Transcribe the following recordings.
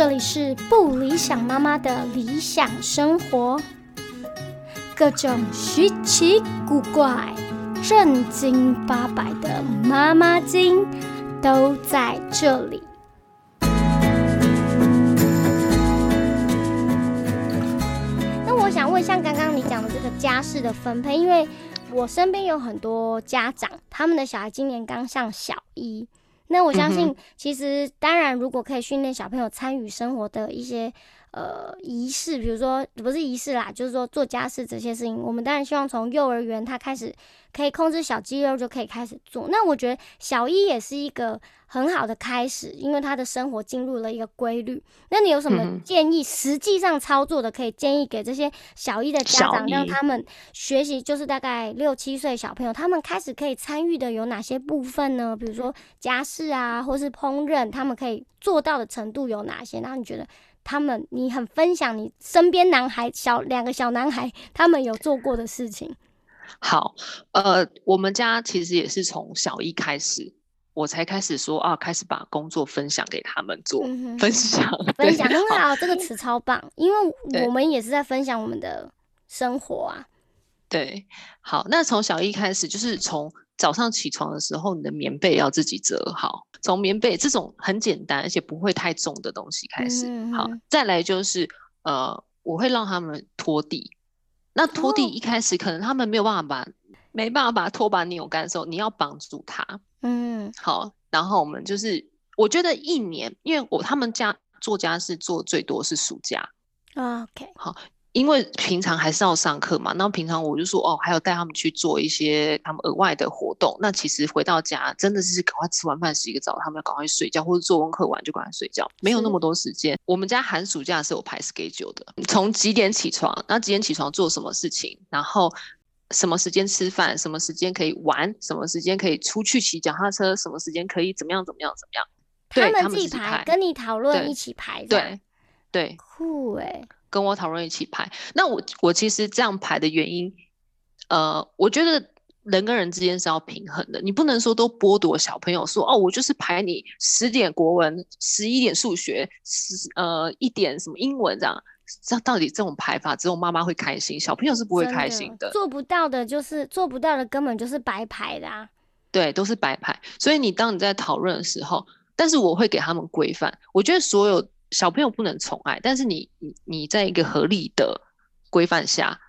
这里是不理想妈妈的理想生活，各种稀奇古怪、正经八百的妈妈经都在这里。那我想问，像刚刚你讲的这个家事的分配，因为我身边有很多家长，他们的小孩今年刚上小一。那我相信，其实当然，如果可以训练小朋友参与生活的一些呃仪式，比如说不是仪式啦，就是说做家事这些事情，我们当然希望从幼儿园他开始可以控制小肌肉就可以开始做。那我觉得小一也是一个。很好的开始，因为他的生活进入了一个规律。那你有什么建议？实际上操作的可以建议给这些小一的家长，让他们学习，就是大概六七岁小朋友，他们开始可以参与的有哪些部分呢？比如说家事啊，或是烹饪，他们可以做到的程度有哪些？然后你觉得他们，你很分享你身边男孩小两个小男孩他们有做过的事情。好，呃，我们家其实也是从小一开始。我才开始说啊，开始把工作分享给他们做分享，分享很好，这个词超棒，因为我们也是在分享我们的生活啊。对，好，那从小一开始，就是从早上起床的时候，你的棉被要自己折好，从棉被这种很简单而且不会太重的东西开始。好，再来就是呃，我会让他们拖地。那拖地一开始可能他们没有办法把没办法把拖把扭干的时候，你要绑住它。嗯，好，然后我们就是，我觉得一年，因为我他们家做家事做最多是暑假，OK，好，因为平常还是要上课嘛，那平常我就说哦，还要带他们去做一些他们额外的活动，那其实回到家真的是赶快吃完饭洗个澡，他们要赶快睡觉，或者做功课完就赶快睡觉，没有那么多时间。我们家寒暑假是有排 schedule 的，从几点起床，然后几点起床做什么事情，然后。什么时间吃饭？什么时间可以玩？什么时间可以出去骑脚踏车？什么时间可以怎么样？怎么样？怎么样？他们自己排，跟你讨论一起排。对对，酷哎！跟我讨论一起排。那我我其实这样排的原因，呃，我觉得人跟人之间是要平衡的，你不能说都剥夺小朋友说哦，我就是排你十点国文，十一点数学，十呃一点什么英文这样。这到底这种排法，只有妈妈会开心，小朋友是不会开心的。做不到的，就是做不到的，根本就是白排的啊。对，都是白排。所以你当你在讨论的时候，但是我会给他们规范。我觉得所有小朋友不能宠爱，但是你你你在一个合理的规范下，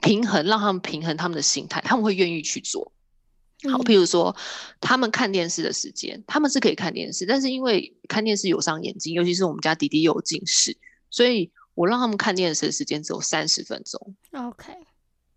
平衡让他们平衡他们的心态，他们会愿意去做。好，譬如说他们看电视的时间，他们是可以看电视，但是因为看电视有伤眼睛，尤其是我们家弟弟有近视，所以。我让他们看电视的时间只有三十分钟。OK，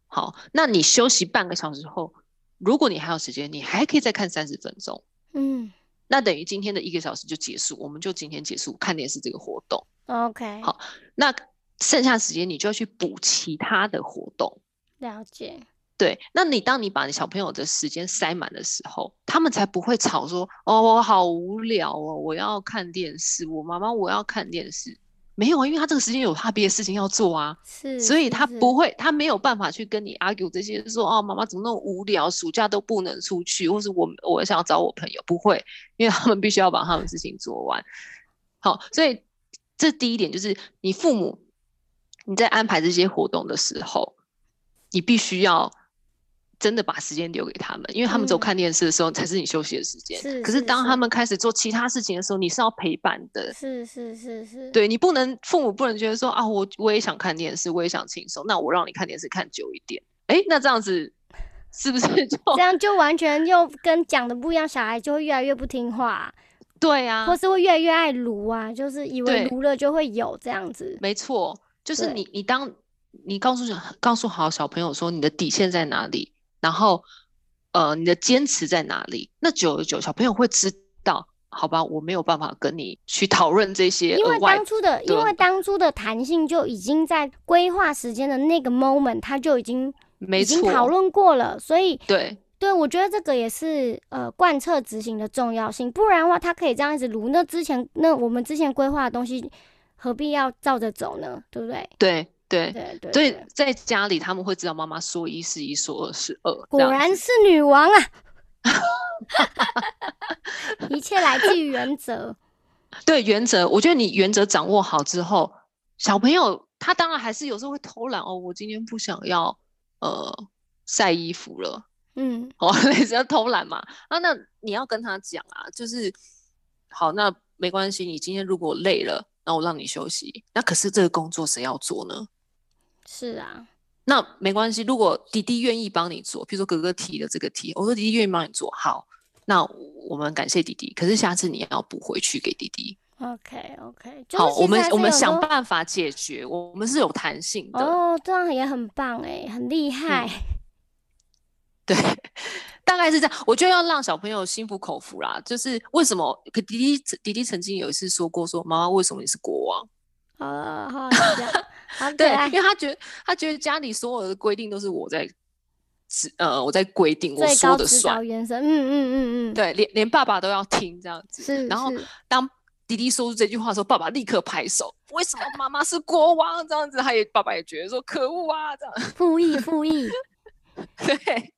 好，那你休息半个小时后，如果你还有时间，你还可以再看三十分钟。嗯，那等于今天的一个小时就结束，我们就今天结束看电视这个活动。OK，好，那剩下时间你就要去补其他的活动。了解。对，那你当你把你小朋友的时间塞满的时候，他们才不会吵说：“哦，我好无聊哦，我要看电视。”我妈妈，我要看电视。没有啊，因为他这个时间有他别的事情要做啊，是，所以他不会，他没有办法去跟你 argue 这些，说哦，妈妈怎么那么无聊，暑假都不能出去，或是我我想要找我朋友，不会，因为他们必须要把他们事情做完。好，所以这第一点就是你父母你在安排这些活动的时候，你必须要。真的把时间留给他们，因为他们只有看电视的时候才是你休息的时间。是，可是当他们开始做其他事情的时候，你是要陪伴的。是是是是。对你不能，父母不能觉得说啊，我我也想看电视，我也想轻松，那我让你看电视看久一点。哎，那这样子 是不是就这样就完全又跟讲的不一样？小孩就会越来越不听话。对啊，或是会越来越爱撸啊，就是以为撸了就会有这样子。没错，就是你你当你告诉告诉好小朋友说你的底线在哪里。然后，呃，你的坚持在哪里？那久而久，小朋友会知道，好吧，我没有办法跟你去讨论这些。因为当初的，因为当初的弹性就已经在规划时间的那个 moment，他就已经已经讨论过了，所以对对，我觉得这个也是呃贯彻执行的重要性。不然的话，他可以这样子撸，那之前那我们之前规划的东西，何必要照着走呢？对不对？对。对对对，所以在家里他们会知道妈妈说一是一，说二是二。果然是女王啊！一切来自于原则。对原则，我觉得你原则掌握好之后，小朋友他当然还是有时候会偷懒哦。我今天不想要呃晒衣服了，嗯，哦，类似偷懒嘛。啊，那你要跟他讲啊，就是好，那没关系。你今天如果累了，那我让你休息。那可是这个工作谁要做呢？是啊，那没关系。如果弟弟愿意帮你做，比如说哥哥提的这个题，我说弟弟愿意帮你做好。那我们感谢弟弟，可是下次你要补回去给弟弟。OK OK，好，我们我们想办法解决，我们是有弹性的。哦，这样也很棒哎，很厉害。对，大概是这样。我觉得要让小朋友心服口服啦。就是为什么？可弟弟弟弟曾经有一次说过，说妈妈为什么你是国王？啊，好，好，对，因为他觉得他觉得家里所有的规定都是我在。是呃，我在规定我说的算，嗯嗯嗯嗯，对，连连爸爸都要听这样子。是，然后当弟弟说出这句话的时候，爸爸立刻拍手。为什么妈妈是国王这样子？他也爸爸也觉得说可恶啊，这样。复议复议，对，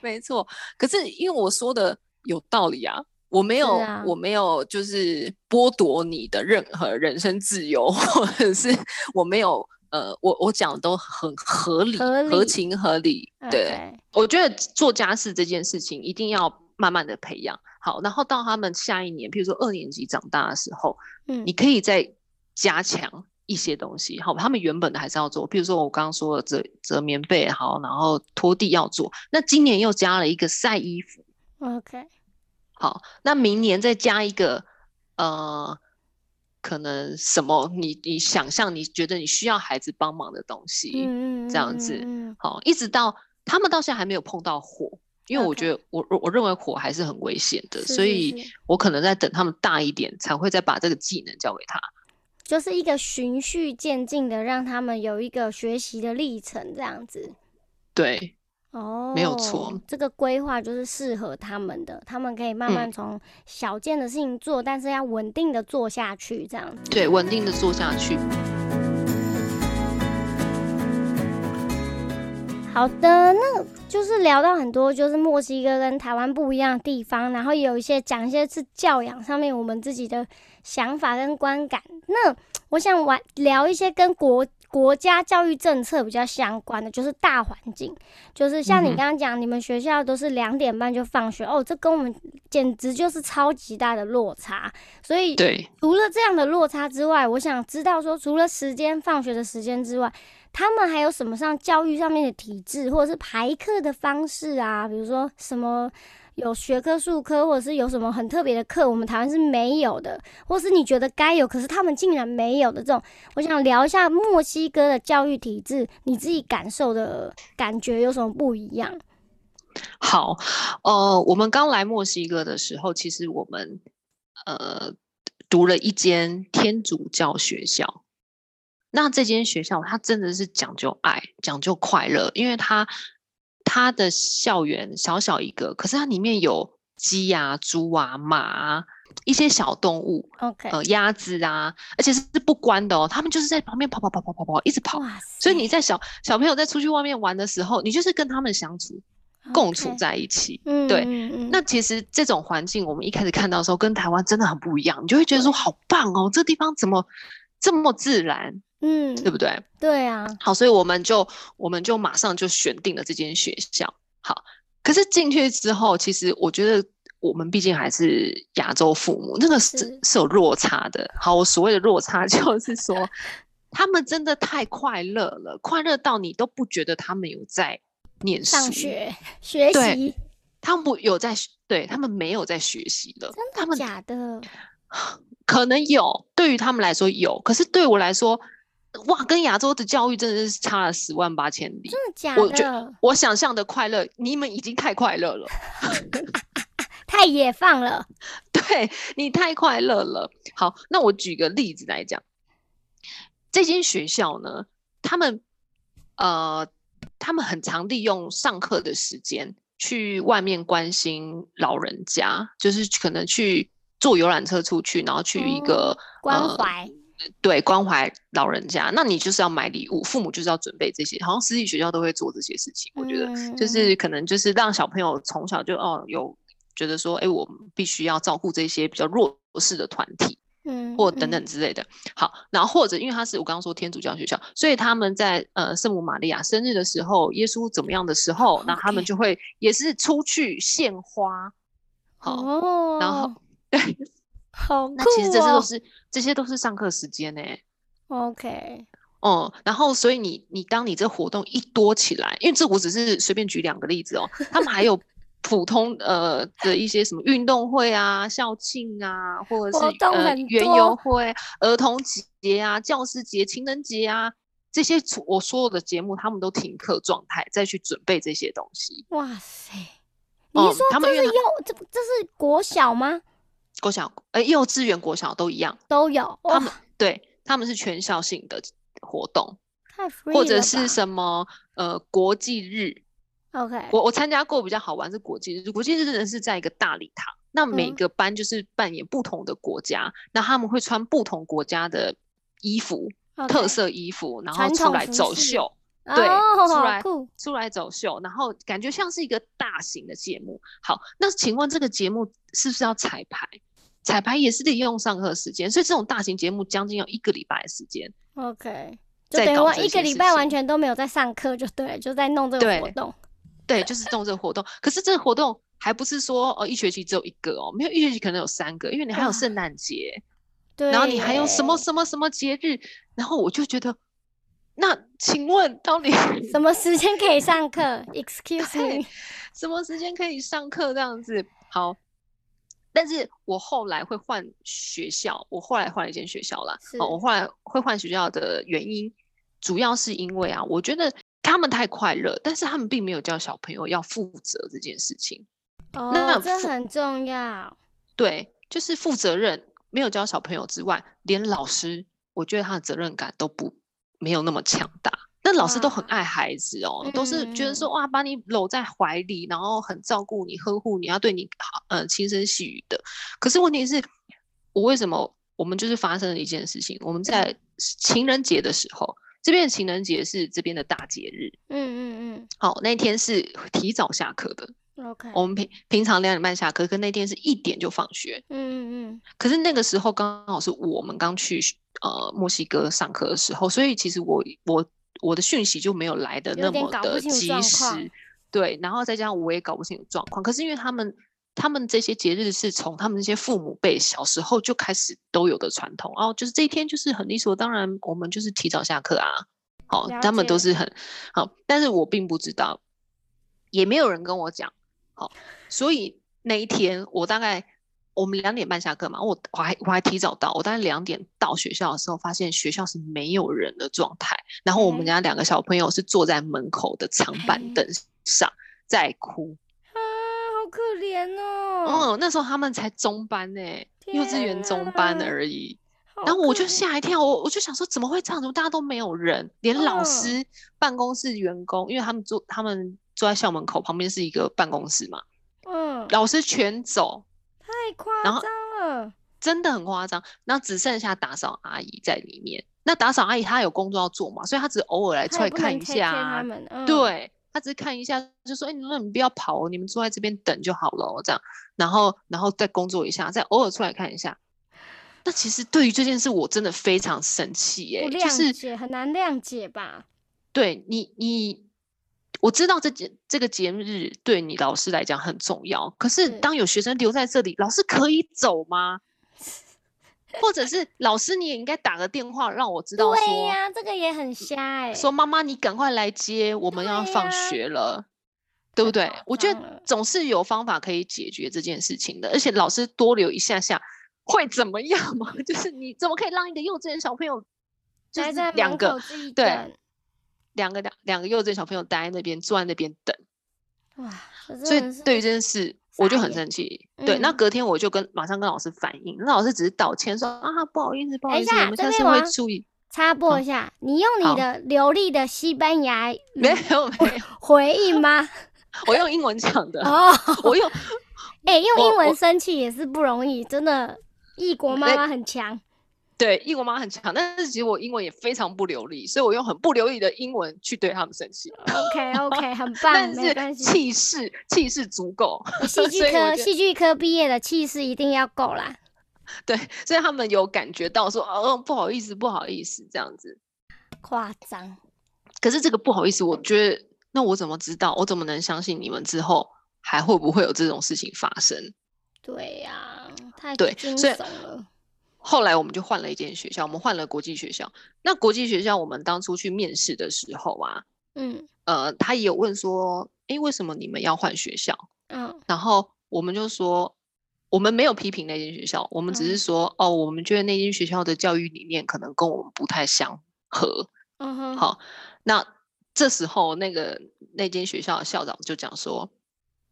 没错。可是因为我说的有道理啊，我没有我没有就是剥夺你的任何人身自由，或者是我没有。呃，我我讲的都很合理，合情合理。对，我觉得做家事这件事情一定要慢慢的培养好，然后到他们下一年，譬如说二年级长大的时候，嗯，你可以再加强一些东西。好，他们原本的还是要做，譬如说我刚刚说的折折棉被，好，然后拖地要做。那今年又加了一个晒衣服。OK，好，那明年再加一个，呃。可能什么你你想象你觉得你需要孩子帮忙的东西，嗯这样子，好，一直到他们到现在还没有碰到火，因为我觉得我我认为火还是很危险的，所以我可能在等他们大一点才会再把这个技能教给他，就是一个循序渐进的让他们有一个学习的历程，这样子，对。哦，没有错，这个规划就是适合他们的，他们可以慢慢从小件的事情做，但是要稳定的做下去，这样子。对，稳定的做下去。好的，那就是聊到很多，就是墨西哥跟台湾不一样的地方，然后有一些讲一些是教养上面我们自己的想法跟观感。那我想玩聊一些跟国。国家教育政策比较相关的就是大环境，就是像你刚刚讲，你们学校都是两点半就放学哦，这跟我们简直就是超级大的落差。所以，对，除了这样的落差之外，我想知道说，除了时间放学的时间之外，他们还有什么上教育上面的体制，或者是排课的方式啊？比如说什么？有学科、术科，或者是有什么很特别的课，我们台湾是没有的，或是你觉得该有，可是他们竟然没有的这种，我想聊一下墨西哥的教育体制，你自己感受的感觉有什么不一样？好，呃，我们刚来墨西哥的时候，其实我们呃读了一间天主教学校，那这间学校它真的是讲究爱、讲究快乐，因为它。它的校园小小一个，可是它里面有鸡啊、猪啊、马啊一些小动物，OK，呃，鸭子啊，而且是不关的哦，他们就是在旁边跑跑跑跑跑跑，一直跑。所以你在小小朋友在出去外面玩的时候，你就是跟他们相处、共处在一起。对，那其实这种环境，我们一开始看到的时候，跟台湾真的很不一样，你就会觉得说好棒哦，这地方怎么这么自然？嗯，对不对？对啊。好，所以我们就我们就马上就选定了这间学校。好，可是进去之后，其实我觉得我们毕竟还是亚洲父母，那个是是有落差的。好，我所谓的落差 就是说，他们真的太快乐了，快乐到你都不觉得他们有在念书、上学、学习。他们不有在，对他们没有在学习了。真的假的？可能有，对于他们来说有，可是对我来说。哇，跟亚洲的教育真的是差了十万八千里。真的假的？我觉我想象的快乐，你们已经太快乐了，太野放了。对你太快乐了。好，那我举个例子来讲，这间学校呢，他们呃，他们很常利用上课的时间去外面关心老人家，就是可能去坐游览车出去，然后去一个关怀。对，关怀老人家，那你就是要买礼物，父母就是要准备这些，好像私立学校都会做这些事情。我觉得就是可能就是让小朋友从小就哦有觉得说，哎，我们必须要照顾这些比较弱势的团体。嗯，或等等之类的。好，然后或者因为他是我刚刚说天主教学校，所以他们在呃圣母玛利亚生日的时候，耶稣怎么样的时候，那他们就会也是出去献花。好，然后对，好，那其实这些都是这些都是上课时间呢。OK，哦，然后所以你你当你这活动一多起来，因为这我只是随便举两个例子哦，他们还有。普通呃的一些什么运动会啊、校庆啊，或者是呃园游会、儿童节啊、教师节、情人节啊，这些我所有的节目，他们都停课状态，再去准备这些东西。哇塞！你是说这是幼这这是国小吗？国小呃幼稚园、国小都一样，都有。他们对他们是全校性的活动，太或者是什么呃国际日。OK，我我参加过比较好玩是国际日，国际日真的是在一个大礼堂，那每个班就是扮演不同的国家，那他们会穿不同国家的衣服，特色衣服，然后出来走秀，对，出来出来走秀，然后感觉像是一个大型的节目。好，那请问这个节目是不是要彩排？彩排也是得用上课时间，所以这种大型节目将近要一个礼拜的时间。OK，就等于一个礼拜完全都没有在上课，就对，就在弄这个活动。对，就是弄这个活动。可是这个活动还不是说哦，一学期只有一个哦，没有一学期可能有三个，因为你还有圣诞节，对，然后你还有什么什么什么节日，然后我就觉得，那请问到底 什么时间可以上课？Excuse me，什么时间可以上课？这样子好，但是我后来会换学校，我后来换了一间学校啦。哦，我后来会换学校的原因，主要是因为啊，我觉得。他们太快乐，但是他们并没有教小朋友要负责这件事情。哦，那这很重要。对，就是负责任，没有教小朋友之外，连老师，我觉得他的责任感都不没有那么强大。那老师都很爱孩子哦，都是觉得说哇，把你搂在怀里，然后很照顾你、呵护你，要对你好，呃，轻声细语的。可是问题是，我为什么我们就是发生了一件事情？我们在情人节的时候。这边的情人节是这边的大节日，嗯嗯嗯，好，那天是提早下课的，OK，我们平平常两点半下课，可那天是一点就放学，嗯嗯嗯，可是那个时候刚好是我们刚去呃墨西哥上课的时候，所以其实我我我的讯息就没有来的那么的及时，对，然后再加上我也搞不清楚状况，可是因为他们。他们这些节日是从他们那些父母辈小时候就开始都有的传统哦，就是这一天就是很理所当然，我们就是提早下课啊。好，他们都是很好，但是我并不知道，也没有人跟我讲。好，所以那一天我大概我们两点半下课嘛，我我还我还提早到，我大概两点到学校的时候，发现学校是没有人的状态，然后我们家两个小朋友是坐在门口的 长板凳上在哭。可怜哦，嗯，那时候他们才中班呢，幼稚园中班而已。然后我就吓一跳，我我就想说，怎么会这样？怎么大家都没有人？连老师、办公室员工，因为他们坐，他们坐在校门口旁边是一个办公室嘛。嗯，老师全走，太夸张了，真的很夸张。然后只剩下打扫阿姨在里面。那打扫阿姨她有工作要做嘛，所以她只偶尔来出来看一下。对。她只是看一下，就说：“哎，你说你不要跑，你们坐在这边等就好了。”这样，然后，然后再工作一下，再偶尔出来看一下。那其实对于这件事，我真的非常生气耶，就是很难谅解吧？对你，你我知道这节这个节日对你老师来讲很重要，可是当有学生留在这里，老师可以走吗？或者是老师，你也应该打个电话让我知道。对呀，这个也很瞎哎。说妈妈，你赶快来接，我们要放学了，对不对？我觉得总是有方法可以解决这件事情的。而且老师多留一下下会怎么样吗？就是你怎么可以让一个幼稚园小朋友就是两个对两个两两个幼稚园小朋友待在那边坐在那边等？哇！所以对于这件事。我就很生气，对，那隔天我就跟马上跟老师反映，那老师只是道歉说啊不好意思不好意思，我们下次会注意。插播一下，你用你的流利的西班牙没有没有回应吗？我用英文讲的哦，我用 哎用英文生气也是不容易，真的，异国妈妈很强。对，英文妈很强，但是其实我英文也非常不流利，所以我用很不流利的英文去对他们生气。OK OK，很 棒，但是气势气势足够。戏 剧科戏剧科毕业的气势一定要够啦。对，所以他们有感觉到说，哦，不好意思，不好意思，这样子夸张。可是这个不好意思，我觉得那我怎么知道？我怎么能相信你们之后还会不会有这种事情发生？对呀，太对，所以了。后来我们就换了一间学校，我们换了国际学校。那国际学校，我们当初去面试的时候啊，嗯，呃，他也有问说，哎，为什么你们要换学校？嗯，然后我们就说，我们没有批评那间学校，我们只是说，哦，我们觉得那间学校的教育理念可能跟我们不太相合。嗯哼，好，那这时候那个那间学校的校长就讲说，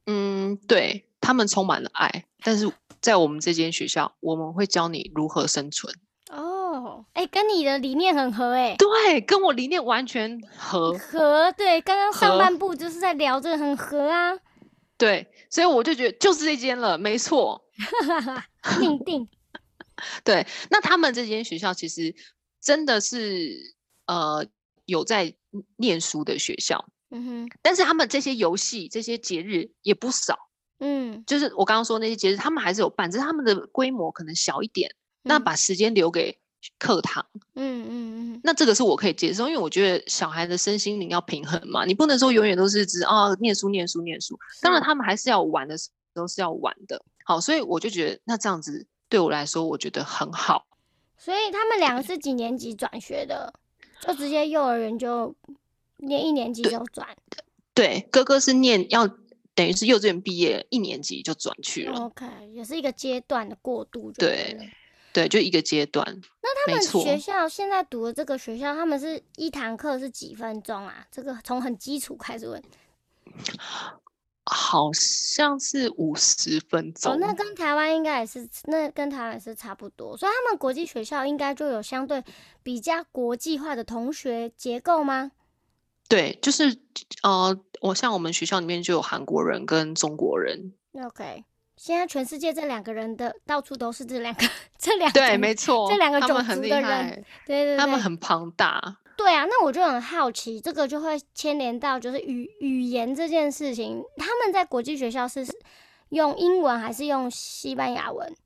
嗯，对他们充满了爱，但是。在我们这间学校，我们会教你如何生存。哦，哎，跟你的理念很合，哎，对，跟我理念完全合。合，对，刚刚上半部就是在聊这个，很合啊。对，所以我就觉得就是这间了，没错。定 定。对，那他们这间学校其实真的是呃有在念书的学校。嗯哼。但是他们这些游戏、这些节日也不少。嗯，就是我刚刚说那些节日，他们还是有办，只是他们的规模可能小一点。那把时间留给课堂，嗯嗯嗯，那这个是我可以接受，因为我觉得小孩的身心灵要平衡嘛，你不能说永远都是只啊念书念书念书。当然他们还是要玩的时候是要玩的。好，所以我就觉得那这样子对我来说，我觉得很好。所以他们两个是几年级转学的？就直接幼儿园就念一年级就转？对，哥哥是念要。等于是幼稚园毕业一年级就转去了，OK，也是一个阶段的过渡。对，对，就一个阶段。那他们学校现在读的这个学校，他们是一堂课是几分钟啊？这个从很基础开始问。好像是五十分钟。哦，那跟台湾应该也是，那跟台湾也是差不多。所以他们国际学校应该就有相对比较国际化的同学结构吗？对，就是呃，我像我们学校里面就有韩国人跟中国人。OK，现在全世界这两个人的到处都是这两个 这两对，没错，这两个种族的人，对对，他们很庞大。对啊，那我就很好奇，这个就会牵连到就是语语言这件事情。他们在国际学校是用英文还是用西班牙文？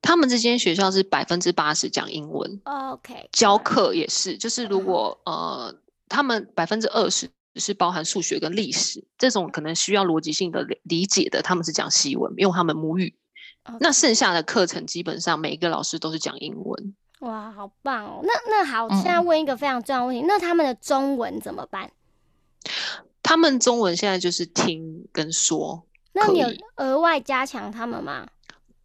他们这间学校是百分之八十讲英文。OK，教课也是，就是如果呃。他们百分之二十是包含数学跟历史这种可能需要逻辑性的理解的，他们是讲西文，用他们母语。那剩下的课程基本上每一个老师都是讲英文。哇，好棒哦！那那好，现在问一个非常重要的问题，那他们的中文怎么办？他们中文现在就是听跟说。那你有额外加强他们吗？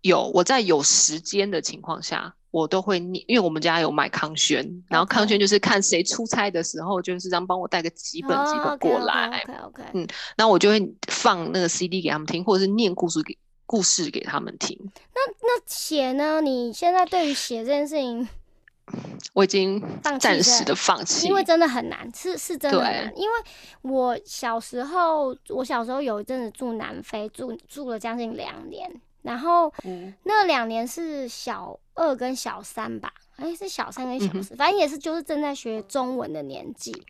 有，我在有时间的情况下。我都会念，因为我们家有买康轩，然后康轩就是看谁出差的时候，就是这样帮我带个几本几本过来。OK OK。嗯，然后我就会放那个 CD 给他们听，或者是念故事给故事给他们听。那那写呢？你现在对于写这件事情，我已经暂时的放弃，因为真的很难，是是真的难。因为我小时候，我小时候有一阵子住南非，住住了将近两年。然后那两年是小二跟小三吧，哎，是小三跟小四，反正也是就是正在学中文的年纪。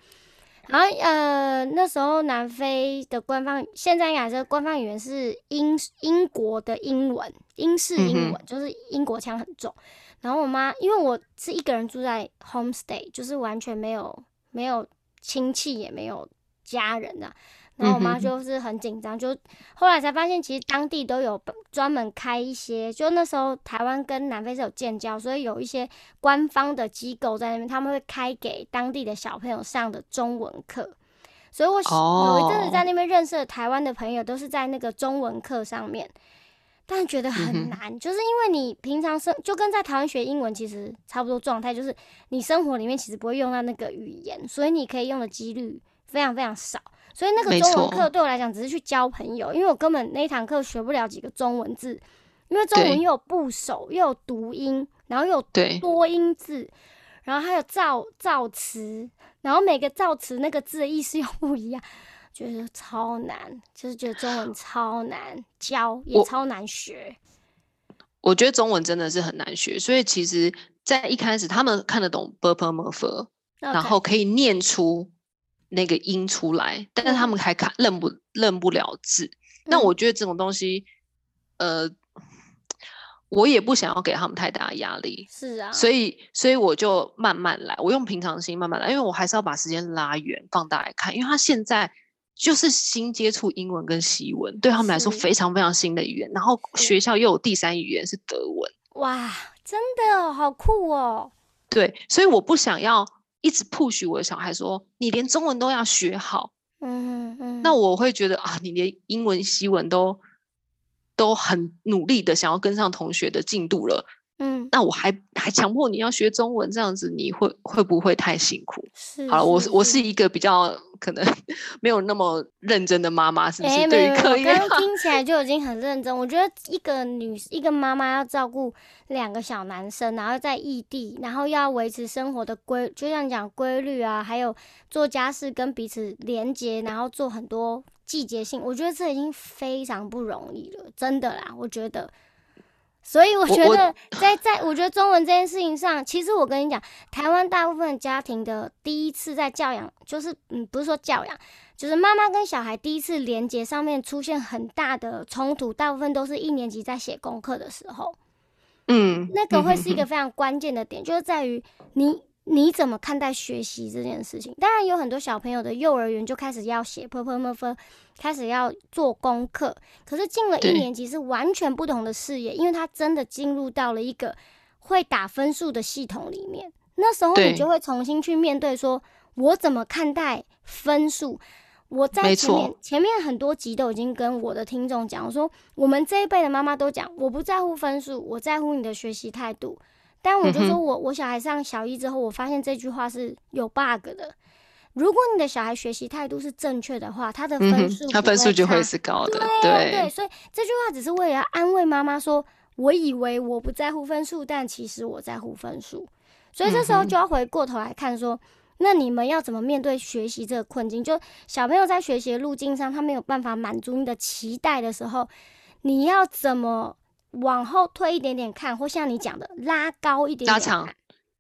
然后呃，那时候南非的官方，现在应该是官方语言是英英国的英文，英式英文，就是英国腔很重。然后我妈因为我是一个人住在 homestay，就是完全没有没有亲戚也没有家人啊。然后我妈就是很紧张，就后来才发现，其实当地都有专门开一些，就那时候台湾跟南非是有建交，所以有一些官方的机构在那边，他们会开给当地的小朋友上的中文课。所以我有一阵子在那边认识的台湾的朋友，都是在那个中文课上面，但觉得很难，就是因为你平常生就跟在台湾学英文其实差不多状态，就是你生活里面其实不会用到那个语言，所以你可以用的几率非常非常少。所以那个中文课对我来讲只是去交朋友，因为我根本那一堂课学不了几个中文字，因为中文又有部首，又有读音，然后又有多音字，然后还有造造词，然后每个造词那个字的意思又不一样，觉得超难，就是觉得中文超难教，也超难学。我觉得中文真的是很难学，所以其实，在一开始他们看得懂 b u r p l e m o r p h 然后可以念出。那个音出来，但是他们还看认不认不了字。那我觉得这种东西，呃，我也不想要给他们太大的压力，是啊，所以所以我就慢慢来，我用平常心慢慢来，因为我还是要把时间拉远放大来看，因为他现在就是新接触英文跟西文，对他们来说非常非常新的语言，然后学校又有第三语言是德文，哇，真的哦好酷哦！对，所以我不想要一直 push 我的小孩说你连中文都要学好，嗯嗯，那我会觉得啊，你连英文西文都。都很努力的想要跟上同学的进度了，嗯，那我还还强迫你要学中文，这样子你会会不会太辛苦？是，好了，我我是一个比较可能 没有那么认真的妈妈，是不是？对于课业，听起来就已经很认真。我觉得一个女一个妈妈要照顾两个小男生，然后在异地，然后要维持生活的规，就像讲规律啊，还有做家事跟彼此连接，然后做很多。季节性，我觉得这已经非常不容易了，真的啦，我觉得。所以我觉得，在在我觉得中文这件事情上，其实我跟你讲，台湾大部分家庭的第一次在教养，就是嗯，不是说教养，就是妈妈跟小孩第一次连接上面出现很大的冲突，大部分都是一年级在写功课的时候，嗯，那个会是一个非常关键的点，就是在于你。你怎么看待学习这件事情？当然有很多小朋友的幼儿园就开始要写 p p m f，开始要做功课。可是进了一年级是完全不同的视野，因为他真的进入到了一个会打分数的系统里面。那时候你就会重新去面对，说我怎么看待分数？我在前面前面很多集都已经跟我的听众讲，我说我们这一辈的妈妈都讲，我不在乎分数，我在乎你的学习态度。但我就说，我我小孩上小一之后，我发现这句话是有 bug 的。如果你的小孩学习态度是正确的话，他的分数他分数就会是高的。对对，所以这句话只是为了安慰妈妈说，我以为我不在乎分数，但其实我在乎分数。所以这时候就要回过头来看说，那你们要怎么面对学习这个困境？就小朋友在学习的路径上，他没有办法满足你的期待的时候，你要怎么？往后推一点点看，或像你讲的拉高一点，拉长，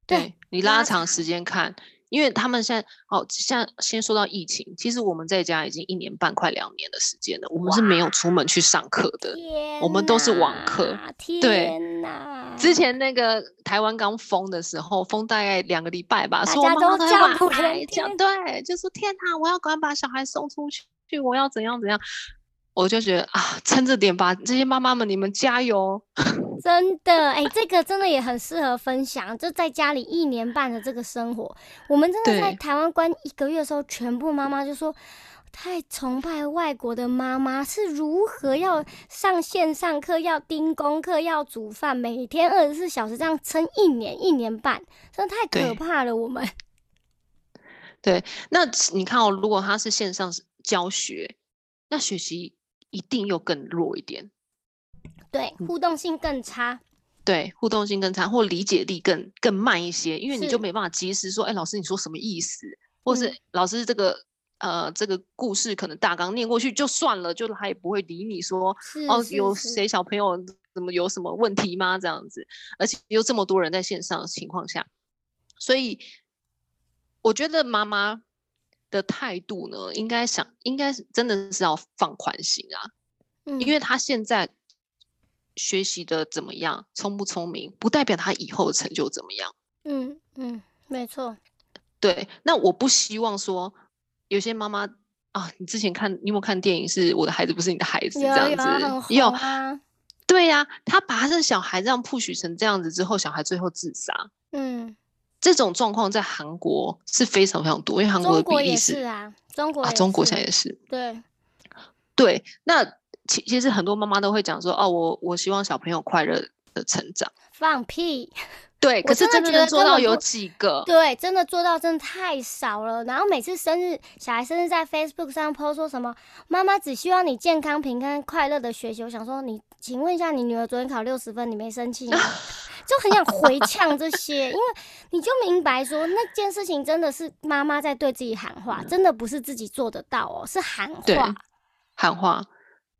对你拉长时间看，因为他们现在哦，像先说到疫情，其实我们在家已经一年半快两年的时间了，我们是没有出门去上课的，我们都是网课。天哪！之前那个台湾刚封的时候，封大概两个礼拜吧，说妈妈都叫不开，讲对，就说天哪，我要赶快把小孩送出去，我要怎样怎样。我就觉得啊，撑着点吧，这些妈妈们，你们加油！真的，哎，这个真的也很适合分享。就在家里一年半的这个生活，我们真的在台湾关一个月的时候，全部妈妈就说太崇拜外国的妈妈是如何要上线上课，要盯功课，要煮饭，每天二十四小时这样撑一年一年半，真的太可怕了。我们对，那你看哦，如果他是线上教学，那学习。一定又更弱一点，对，互动性更差，对，互动性更差，或理解力更更慢一些，因为你就没办法及时说，哎，老师你说什么意思？或是老师这个呃这个故事可能大纲念过去就算了，就他也不会理你说，哦，有谁小朋友怎么有什么问题吗？这样子，而且有这么多人在线上的情况下，所以我觉得妈妈。的态度呢，应该想，应该是真的是要放宽心啊，嗯，因为他现在学习的怎么样，聪不聪明，不代表他以后的成就怎么样，嗯嗯，没错，对，那我不希望说有些妈妈啊，你之前看，你有没有看电影？是我的孩子不是你的孩子这样子，有啊，对呀，他把他的小孩这样 push 成这样子之后，小孩最后自杀，嗯。这种状况在韩国是非常非常多，因为韩国的比例是啊，中国啊，中国现在也是。对，对，那其其实很多妈妈都会讲说，哦，我我希望小朋友快乐的成长。放屁！对，可是真的能做到有几个？对，真的做到真的太少了。然后每次生日，小孩生日在 Facebook 上 post 说什么，妈妈只希望你健康、平安、快乐的学习。我想说，你请问一下，你女儿昨天考六十分，你没生气吗？就很想回呛这些，因为你就明白说那件事情真的是妈妈在对自己喊话，真的不是自己做得到哦，是喊话，喊话，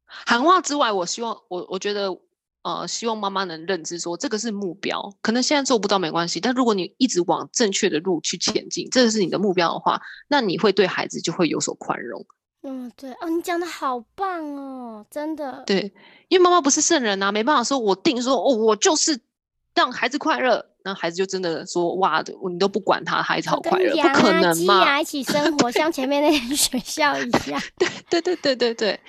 喊话之外，我希望我我觉得呃，希望妈妈能认知说这个是目标，可能现在做不到没关系，但如果你一直往正确的路去前进，这个是你的目标的话，那你会对孩子就会有所宽容，嗯，对。哦，你讲的好棒哦，真的。对，因为妈妈不是圣人啊，没办法说我定说哦，我就是让孩子快乐，那孩子就真的说哇的，你都不管他，孩子好快乐，不可能嘛？一起生活，像前面那间学校一样。对对对对对对，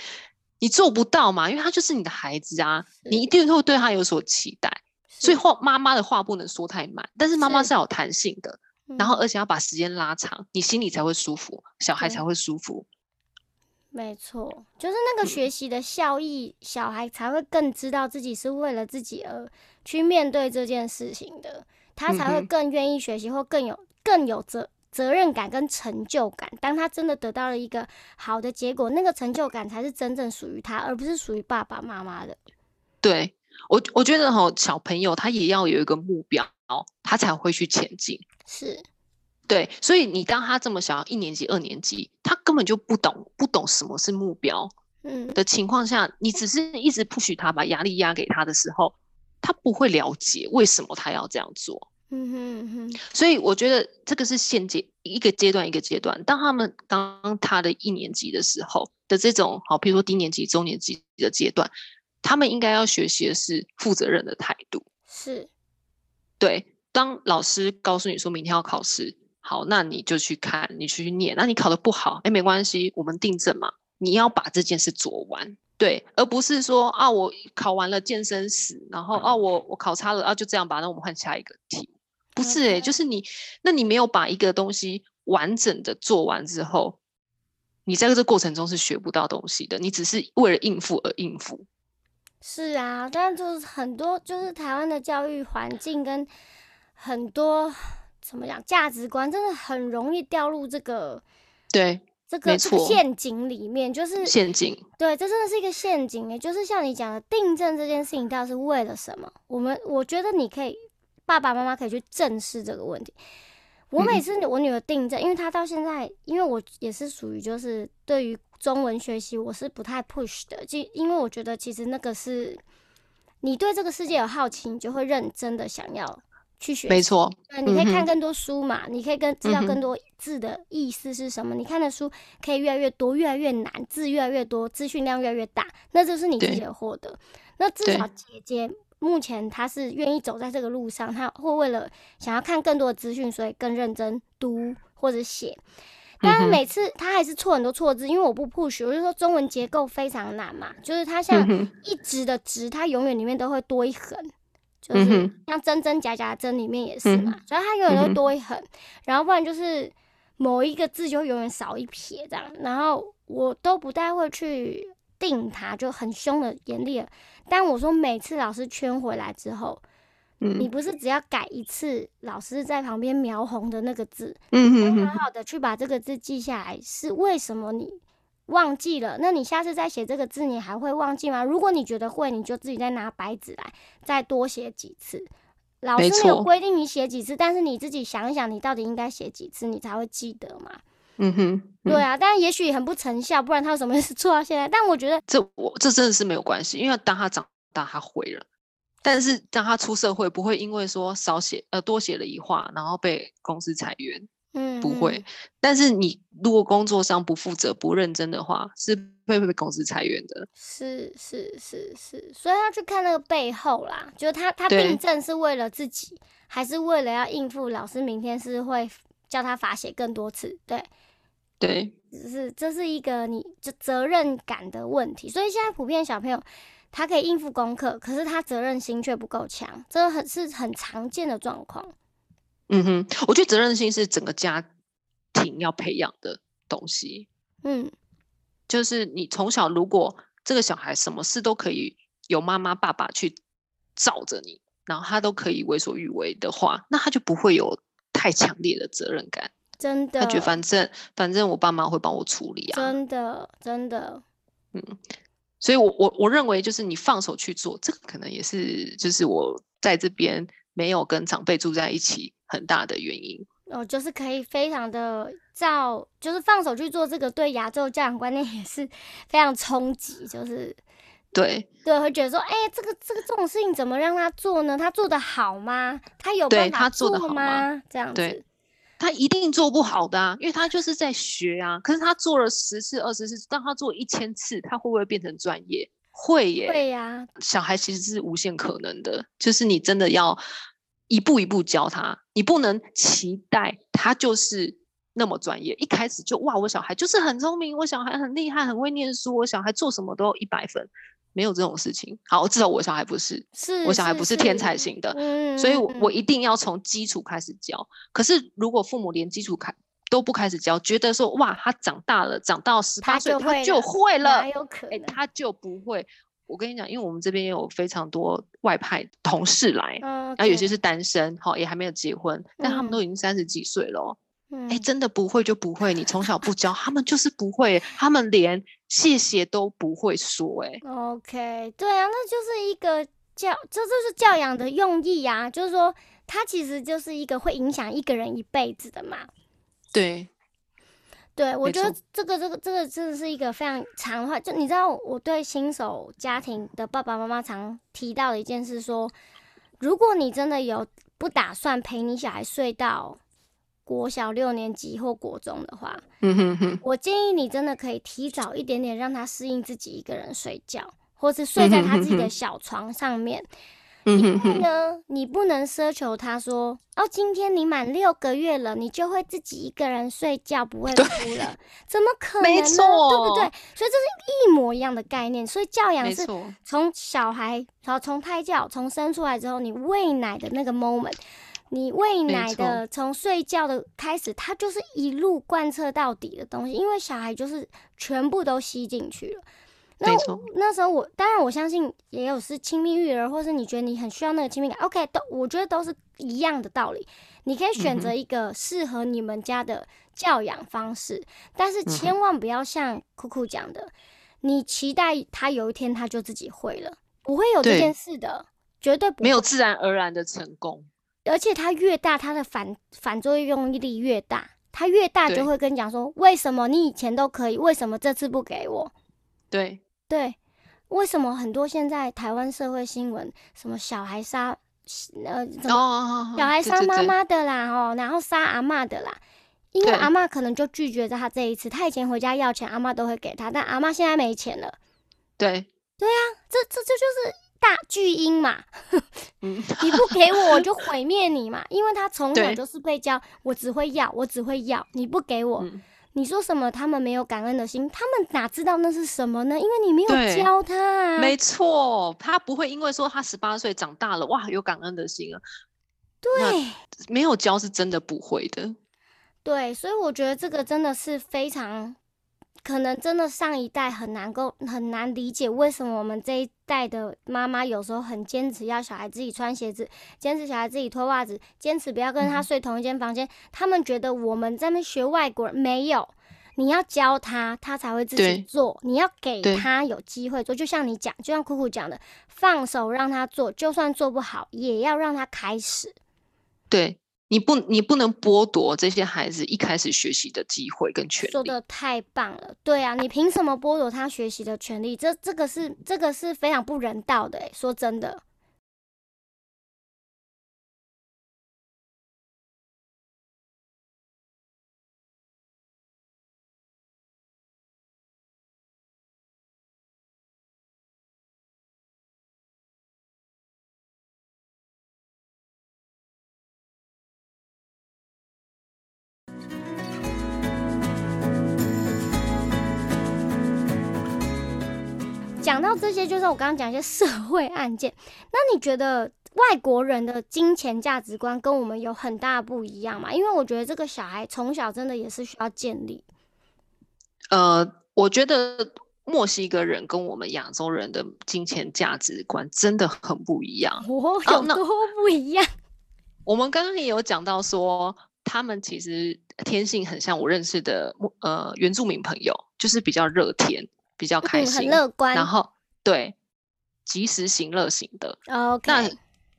你做不到嘛？因为他就是你的孩子啊，你一定会对他有所期待。所以话，妈妈的话不能说太满，但是妈妈是有弹性的，然后而且要把时间拉长，你心里才会舒服，小孩才会舒服。没错，就是那个学习的效益，小孩才会更知道自己是为了自己而去面对这件事情的，他才会更愿意学习，或更有更有责责任感跟成就感。当他真的得到了一个好的结果，那个成就感才是真正属于他，而不是属于爸爸妈妈的。对我，我觉得哈，小朋友他也要有一个目标，他才会去前进。是。对，所以你当他这么小，一年级、二年级，他根本就不懂，不懂什么是目标，嗯的情况下，你只是一直不许他把压力压给他的时候，他不会了解为什么他要这样做。嗯哼哼。所以我觉得这个是现阶一个阶段一个阶段，当他们当他的一年级的时候的这种好，比如说低年级、中年级的阶段，他们应该要学习的是负责任的态度。是。对，当老师告诉你说明天要考试。好，那你就去看，你去念。那你考的不好，哎，没关系，我们订正嘛。你要把这件事做完，对，而不是说啊，我考完了健身史，然后啊，我我考差了啊，就这样吧。那我们换下一个题，不是哎，就是你，那你没有把一个东西完整的做完之后，你在这个过程中是学不到东西的。你只是为了应付而应付。是啊，但就是很多，就是台湾的教育环境跟很多。怎么讲？价值观真的很容易掉入这个，对，这个陷阱里面，就是陷阱。对，这真的是一个陷阱诶。就是像你讲的，订正这件事情，到底是为了什么？我们我觉得你可以，爸爸妈妈可以去正视这个问题。我每次我女儿订正，因为她到现在，因为我也是属于就是对于中文学习，我是不太 push 的，就因为我觉得其实那个是你对这个世界有好奇，你就会认真的想要。去学，没错，对，你可以看更多书嘛，你可以跟知道更多字的意思是什么。你看的书可以越来越多，越来越难，字越来越多，资讯量越来越大，那就是你自己的获得。那至少姐姐目前她是愿意走在这个路上，她会为了想要看更多的资讯，所以更认真读或者写。但是每次她还是错很多错字，因为我不 push，我就说中文结构非常难嘛，就是它像一直的直，它永远里面都会多一横。就是像真真假假的真里面也是嘛，所以它永远都多一横，然后不然就是某一个字就永远少一撇这样，然后我都不太会去定它，就很凶的严厉。但我说每次老师圈回来之后，你不是只要改一次，老师在旁边描红的那个字，嗯好好的去把这个字记下来，是为什么你？忘记了，那你下次再写这个字，你还会忘记吗？如果你觉得会，你就自己再拿白纸来，再多写几次。老师没有规定你写几次，但是你自己想一想，你到底应该写几次，你才会记得嘛？嗯哼，对啊，但也许很不成效，不然他有什么事做到现在？但我觉得这我这真的是没有关系，因为当他长大，他会了。但是当他出社会，不会因为说少写呃多写了一画，然后被公司裁员。嗯，不会。但是你如果工作上不负责、不认真的话，是会被公司裁员的。是是是是，所以要去看那个背后啦，就是他他病症是为了自己，还是为了要应付老师明天是会叫他罚写更多次？对对，只是这是一个你就责任感的问题。所以现在普遍小朋友他可以应付功课，可是他责任心却不够强，这很是很常见的状况。嗯哼，我觉得责任心是整个家庭要培养的东西。嗯，就是你从小如果这个小孩什么事都可以有妈妈爸爸去罩着你，然后他都可以为所欲为的话，那他就不会有太强烈的责任感。真的，他觉得反正反正我爸妈会帮我处理啊。真的真的，嗯，所以我我我认为就是你放手去做，这个可能也是就是我在这边没有跟长辈住在一起。很大的原因哦，就是可以非常的照，就是放手去做这个，对亚洲教养观念也是 非常冲击。就是对对，会觉得说，哎，这个这个这种事情怎么让他做呢？他做的好吗？他有办法做吗？这样子，他一定做不好的啊，因为他就是在学啊。可是他做了十次、二十次，当他做一千次，他会不会变成专业？会耶，会呀。小孩其实是无限可能的，就是你真的要一步一步教他，你不能期待他就是那么专业。一开始就哇，我小孩就是很聪明，我小孩很厉害，很会念书，我小孩做什么都一百分。没有这种事情。好，至少我小孩不是，是我小孩不是天才型的，所以，我我一定要从基础开始教。可是，如果父母连基础开都不开始教，觉得说哇，他长大了，长到十八岁他就会了，有可能？他就不会。我跟你讲，因为我们这边也有非常多外派同事来，然后有些是单身，好也还没有结婚，但他们都已经三十几岁了。哎，真的不会就不会，你从小不教，他们就是不会，他们连谢谢都不会说。哎，OK，对啊，那就是一个教，这就是教养的用意啊，就是说，它其实就是一个会影响一个人一辈子的嘛。对，对，我觉得这个这个这个真的是一个非常长的话，就你知道，我对新手家庭的爸爸妈妈常提到的一件事，说，如果你真的有不打算陪你小孩睡到。国小六年级或国中的话，嗯哼哼，我建议你真的可以提早一点点让他适应自己一个人睡觉，或是睡在他自己的小床上面。因为呢，你不能奢求他说哦，今天你满六个月了，你就会自己一个人睡觉不会哭了，怎么可能呢？对不对？所以这是一模一样的概念。所以教养是从小孩，然后从胎教，从生出来之后，你喂奶的那个 moment。你喂奶的，从睡觉的开始，它就是一路贯彻到底的东西，因为小孩就是全部都吸进去了。那那时候我当然我相信也有是亲密育儿，或是你觉得你很需要那个亲密感，OK，都我觉得都是一样的道理。你可以选择一个适合你们家的教养方式，但是千万不要像酷酷讲的，你期待他有一天他就自己会了，不会有这件事的，绝对不没有自然而然的成功。而且他越大，他的反反作用力越大。他越大就会跟你讲说：“为什么你以前都可以，为什么这次不给我？”对对，为什么很多现在台湾社会新闻，什么小孩杀呃，小孩杀妈妈的啦，哦，然后杀阿妈的啦，因为阿妈可能就拒绝他这一次。他以前回家要钱，阿妈都会给他，但阿妈现在没钱了。对对呀，这这这就是。大巨婴嘛，你不给我，我就毁灭你嘛。因为他从小就是被教，我只会要，我只会要。你不给我，你说什么？他们没有感恩的心，他们哪知道那是什么呢？因为你没有教他。没错，他不会因为说他十八岁长大了，哇，有感恩的心啊。对，没有教是真的不会的。对，所以我觉得这个真的是非常。可能真的上一代很难够很难理解为什么我们这一代的妈妈有时候很坚持要小孩自己穿鞋子，坚持小孩自己脱袜子，坚持不要跟他睡同一间房间。他们觉得我们在那学外国人没有，你要教他，他才会自己做。你要给他有机会做，就像你讲，就像酷酷讲的，放手让他做，就算做不好，也要让他开始。对。你不，你不能剥夺这些孩子一开始学习的机会跟权利。说的太棒了，对啊，你凭什么剥夺他学习的权利？这这个是这个是非常不人道的，说真的。这些，就是我刚刚讲一些社会案件。那你觉得外国人的金钱价值观跟我们有很大不一样吗？因为我觉得这个小孩从小真的也是需要建立。呃，我觉得墨西哥人跟我们亚洲人的金钱价值观真的很不一样。哦，有多不一样？我们刚刚也有讲到说，他们其实天性很像我认识的呃原住民朋友，就是比较热天。比较开心，很乐观，然后对，及时行乐型的。OK，那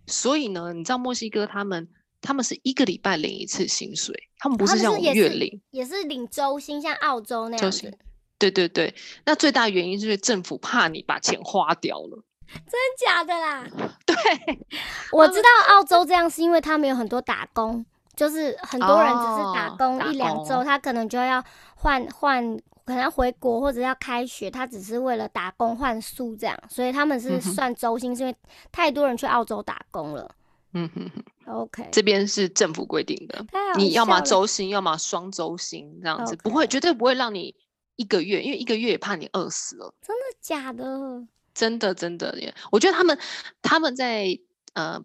所以呢，你知道墨西哥他们他们是一个礼拜领一次薪水，他们不是像我们月领，也是领周薪，像澳洲那样子。对对对，那最大原因是政府怕你把钱花掉了。真假的啦？对，我知道澳洲这样是因为他们有很多打工。就是很多人只是打工一两周，他可能就要换换，可能要回国或者要开学，他只是为了打工换宿这样，所以他们是算周薪，是因为太多人去澳洲打工了。嗯哼哼，OK，这边是政府规定的，你要么周薪，要么双周薪这样子，不会绝对不会让你一个月，因为一个月也怕你饿死了。真的假的？真的真的耶！我觉得他们他们在呃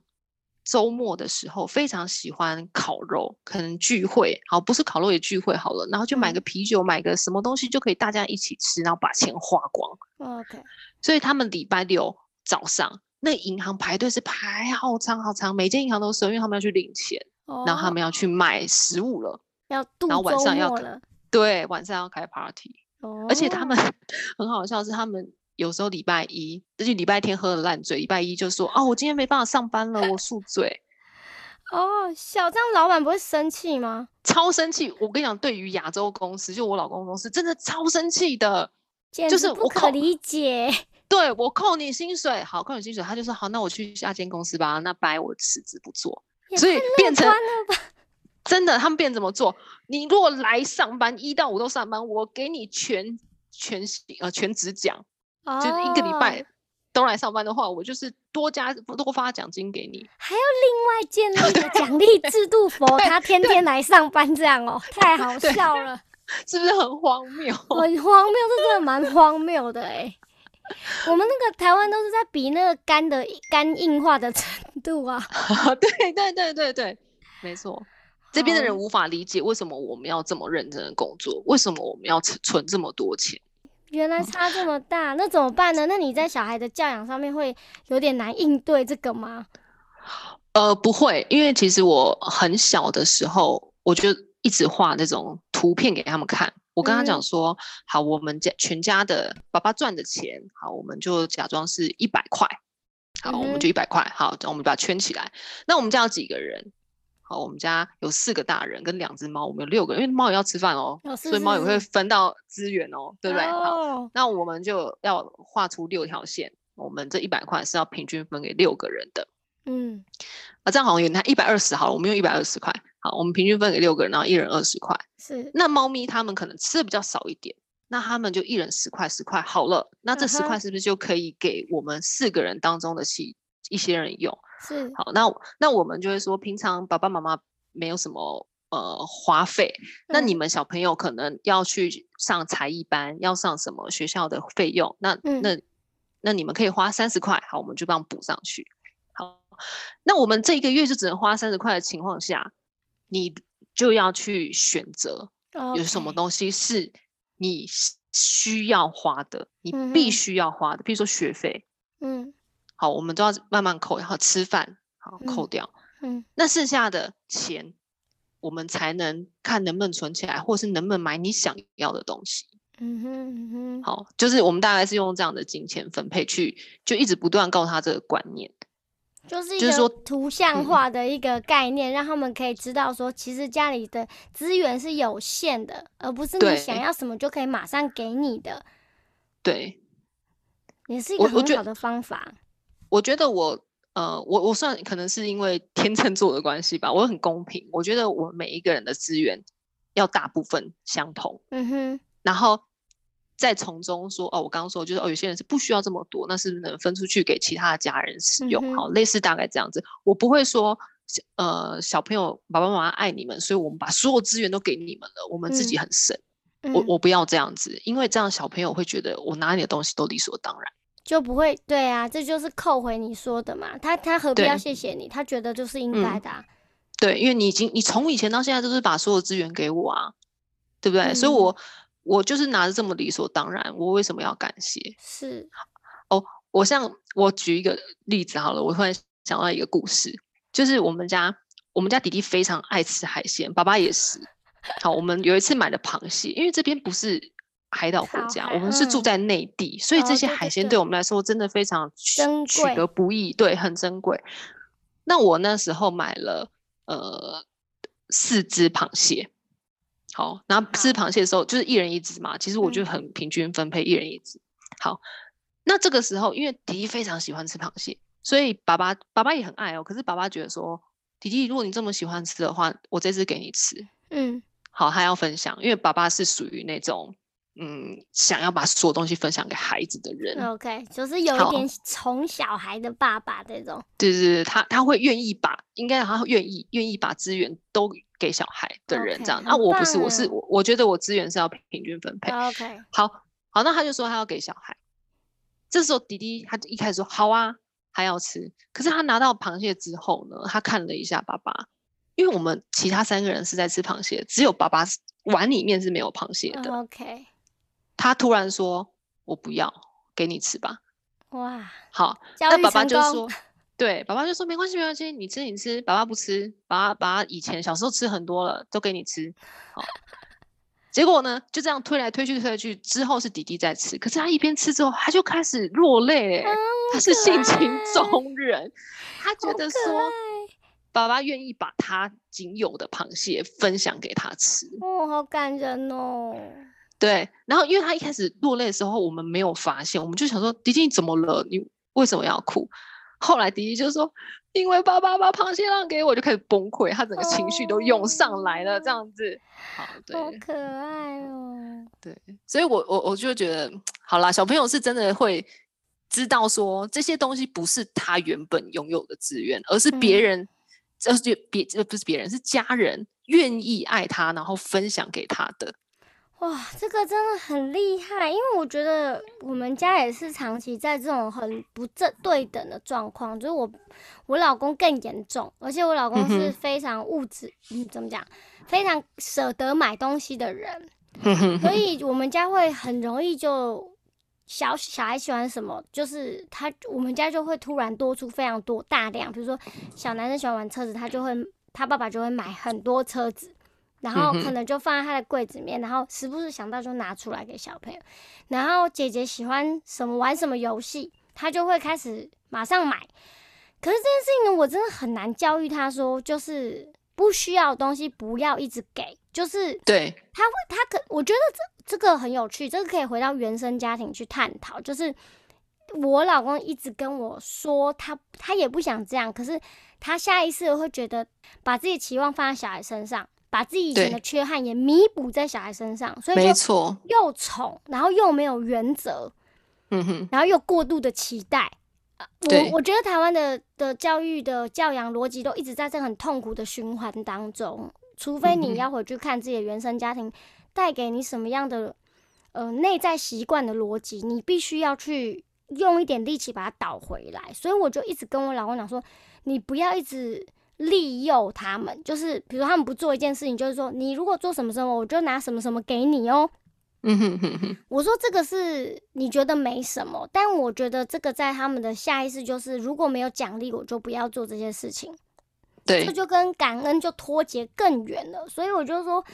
周末的时候非常喜欢烤肉，可能聚会好，不是烤肉也聚会好了，然后就买个啤酒，买个什么东西就可以大家一起吃，然后把钱花光。OK，所以他们礼拜六早上。那银行排队是排好长好长，每间银行都是，因为他们要去领钱，然后他们要去买食物了，要度上要了。对，晚上要开 party，而且他们 很好笑，是他们有时候礼拜一，而且礼拜天喝了烂醉，礼拜一就说：“哦，我今天没办法上班了，我宿醉。”哦，小张老板不会生气吗？超生气！我跟你讲，对于亚洲公司，就我老公公司，真的超生气的，就是不可理解。对我扣你薪水，好扣你薪水，他就说好，那我去下间公司吧，那拜我辞职不做，所以变成真的，他们变怎么做？你如果来上班一到五都上班，我给你全全呃全职奖，就是一个礼拜都来上班的话，我就是多加多发奖金给你，还要另外建立个奖励 制度，佛他天天来上班这样哦，太好笑了，是不是很荒谬？很荒谬，这真的蛮荒谬的哎。我们那个台湾都是在比那个肝的肝硬化的程度啊！对对对对对，没错。这边的人无法理解为什么我们要这么认真的工作，为什么我们要存存这么多钱？原来差这么大，那怎么办呢？那你在小孩的教养上面会有点难应对这个吗？呃，不会，因为其实我很小的时候，我就一直画那种图片给他们看。我跟他讲说，好，我们家全家的爸爸赚的钱，好，我们就假装是一百块，好，我们就一百块，好，我们把它圈起来。那我们家有几个人？好，我们家有四个大人跟两只猫，我们有六个，因为猫也要吃饭哦，所以猫也会分到资源哦，对不对？好，那我们就要画出六条线，我们这一百块是要平均分给六个人的。嗯，啊，这样好像有那一百二十，好了，我们用一百二十块。好，我们平均分给六个人，然后一人二十块。是，那猫咪它们可能吃的比较少一点，那他们就一人十块，十块好了。那这十块是不是就可以给我们四个人当中的其一些人用？是。好，那那我们就会说，平常爸爸妈妈没有什么呃花费，那你们小朋友可能要去上才艺班，要上什么学校的费用，那那那你们可以花三十块，好，我们就帮补上去。好，那我们这一个月就只能花三十块的情况下。你就要去选择有什么东西是你需要花的，你必须要花的，比如说学费，嗯，好，我们都要慢慢扣，然后吃饭，好扣掉，嗯，那剩下的钱，我们才能看能不能存起来，或是能不能买你想要的东西，嗯哼哼，好，就是我们大概是用这样的金钱分配去，就一直不断告诉他这个观念。就是一个图像化的一个概念，让他们可以知道说，其实家里的资源是有限的，而不是你想要什么就可以马上给你的。对，也是一个很好的方法。我觉得我呃，我我算可能是因为天秤座的关系吧，我很公平。我觉得我每一个人的资源要大部分相同。嗯哼，然后。再从中说哦，我刚刚说就是哦，有些人是不需要这么多，那是不是能分出去给其他的家人使用？好，类似大概这样子。我不会说，呃，小朋友爸爸妈妈爱你们，所以我们把所有资源都给你们了，我们自己很省。我我不要这样子，因为这样小朋友会觉得我拿你的东西都理所当然，就不会对啊，这就是扣回你说的嘛。他他何必要谢谢你？他觉得就是应该的。对，因为你已经你从以前到现在都是把所有资源给我啊，对不对？所以我。我就是拿着这么理所当然，我为什么要感谢？是哦，我像我举一个例子好了，我突然想到一个故事，就是我们家我们家弟弟非常爱吃海鲜，爸爸也是。好，我们有一次买的螃蟹，因为这边不是海岛国家，我们是住在内地，所以这些海鲜对我们来说真的非常珍取得不易，对，很珍贵。那我那时候买了呃四只螃蟹。好，然后吃螃蟹的时候就是一人一只嘛，其实我就很平均分配，一人一只。好，那这个时候因为迪迪非常喜欢吃螃蟹，所以爸爸爸爸也很爱哦。可是爸爸觉得说，迪迪，如果你这么喜欢吃的话，我这只给你吃。嗯，好，他要分享，因为爸爸是属于那种。嗯，想要把所有东西分享给孩子的人，OK，就是有一点宠小孩的爸爸这种。对对对，他他会愿意把，应该他愿意愿意把资源都给小孩的人这样。那我不是，我是我，我觉得我资源是要平均分配。OK，好好，那他就说他要给小孩。这时候弟弟他一开始说好啊，他要吃。可是他拿到螃蟹之后呢，他看了一下爸爸，因为我们其他三个人是在吃螃蟹，只有爸爸碗里面是没有螃蟹的。OK。他突然说：“我不要，给你吃吧。”哇，好，那爸爸就说：“ 对，爸爸就说没关系，没关系，你吃你吃，爸爸不吃，爸爸爸爸以前小时候吃很多了，都给你吃。”好，结果呢，就这样推来推去推来去，之后是弟弟在吃，可是他一边吃之后，他就开始落泪，他是性情中人，他觉得说爸爸愿意把他仅有的螃蟹分享给他吃，哦，好感人哦。对，然后因为他一开始落泪的时候，我们没有发现，我们就想说迪迪你怎么了？你为什么要哭？后来迪迪就说：“因为爸爸把螃蟹让给我，就开始崩溃，他整个情绪都涌上来了，这样子。”好，对，好可爱哦。对，所以我我我就觉得，好啦，小朋友是真的会知道说这些东西不是他原本拥有的资源，而是别人，呃，就别呃不是别人，是家人愿意爱他，然后分享给他的。哇，这个真的很厉害，因为我觉得我们家也是长期在这种很不正对等的状况，就是我我老公更严重，而且我老公是非常物质，嗯，怎么讲，非常舍得买东西的人，所以我们家会很容易就小小孩喜欢什么，就是他我们家就会突然多出非常多大量，比如说小男生喜欢玩车子，他就会他爸爸就会买很多车子。然后可能就放在他的柜子里面，然后时不时想到就拿出来给小朋友。然后姐姐喜欢什么玩什么游戏，他就会开始马上买。可是这件事情呢，我真的很难教育他说，就是不需要的东西不要一直给。就是对，他会他可我觉得这这个很有趣，这个可以回到原生家庭去探讨。就是我老公一直跟我说，他他也不想这样，可是他下意识会觉得把自己期望放在小孩身上。把自己以前的缺憾也弥补在小孩身上，所以没错，又宠，然后又没有原则，嗯哼，然后又过度的期待。我我觉得台湾的的教育的教养逻辑都一直在这很痛苦的循环当中，除非你要回去看自己的原生家庭带给你什么样的呃内在习惯的逻辑，你必须要去用一点力气把它倒回来。所以我就一直跟我老公讲说，你不要一直。利诱他们，就是比如他们不做一件事情，就是说你如果做什么什么，我就拿什么什么给你哦。嗯哼哼哼，我说这个是你觉得没什么，但我觉得这个在他们的下意识就是如果没有奖励，我就不要做这些事情。对，这就跟感恩就脱节更远了。所以我就说，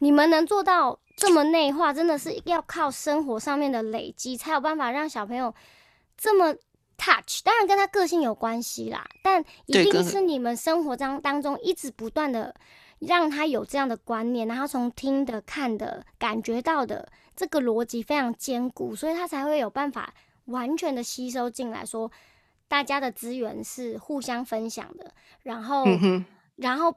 你们能做到这么内化，真的是要靠生活上面的累积，才有办法让小朋友这么。Touch 当然跟他个性有关系啦，但一定是你们生活当当中一直不断的让他有这样的观念，然后从听的、看的、感觉到的这个逻辑非常坚固，所以他才会有办法完全的吸收进来。说大家的资源是互相分享的，然后然后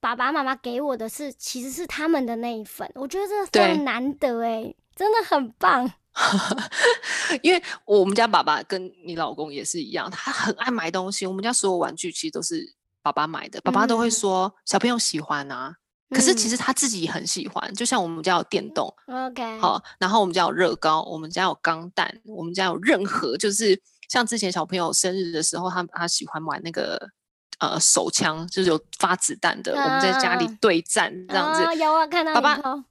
爸爸妈妈给我的是其实是他们的那一份，我觉得这非常难得哎，真的很棒。因为我们家爸爸跟你老公也是一样，他很爱买东西。我们家所有玩具其实都是爸爸买的，爸爸都会说小朋友喜欢啊。可是其实他自己很喜欢，就像我们家有电动，OK，好，然后我们家有乐高，我们家有钢弹，我们家有任何就是像之前小朋友生日的时候，他他喜欢玩那个呃手枪，就是有发子弹的，我们在家里对战这样子。有啊，看到爸爸。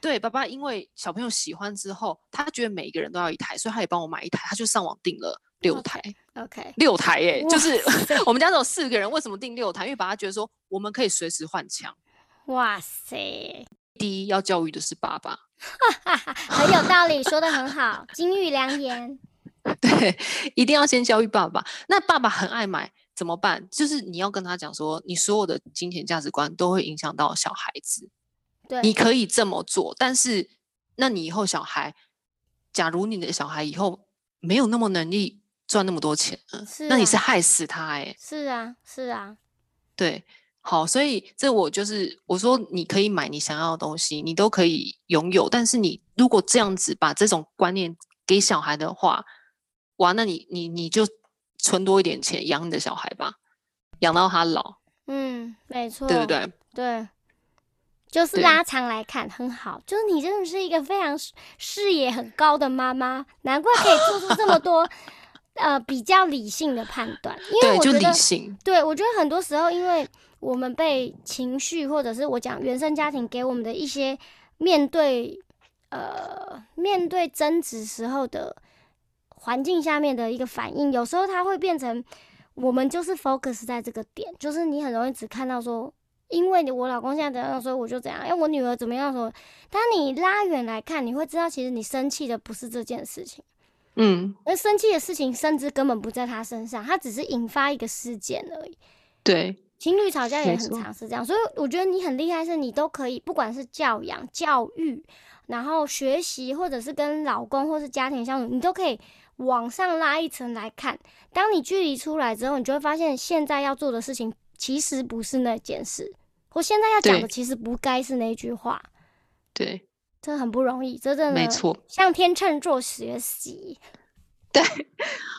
对，爸爸因为小朋友喜欢之后，他觉得每一个人都要一台，所以他也帮我买一台，他就上网订了六台。OK，六台耶，就是 我们家只有四个人，为什么订六台？因为爸爸觉得说我们可以随时换枪。哇塞！第一要教育的是爸爸，很有道理，说的很好，金玉良言。对，一定要先教育爸爸。那爸爸很爱买，怎么办？就是你要跟他讲说，你所有的金钱价值观都会影响到小孩子。你可以这么做，但是那你以后小孩，假如你的小孩以后没有那么能力赚那么多钱，那你是害死他哎。是啊，是啊，对，好，所以这我就是我说，你可以买你想要的东西，你都可以拥有，但是你如果这样子把这种观念给小孩的话，哇，那你你你就存多一点钱养你的小孩吧，养到他老。嗯，没错，对不对？对，就是拉长来看很好，就是你真的是一个非常视野很高的妈妈，难怪可以做出这么多。呃，比较理性的判断，因为我觉得，对我觉得很多时候，因为我们被情绪或者是我讲原生家庭给我们的一些面对呃面对争执时候的环境下面的一个反应，有时候它会变成我们就是 focus 在这个点，就是你很容易只看到说，因为我老公现在怎样，所以我就怎样，因为我女儿怎么样说，当你拉远来看，你会知道其实你生气的不是这件事情。嗯，而生气的事情甚至根本不在他身上，他只是引发一个事件而已。对，情侣吵架也很常是这样，所以我觉得你很厉害，是你都可以，不管是教养、教育，然后学习，或者是跟老公或是家庭相处，你都可以往上拉一层来看。当你距离出来之后，你就会发现现在要做的事情其实不是那件事，或现在要讲的其实不该是那句话。对。这很不容易，真的没错。向天秤座学习，对。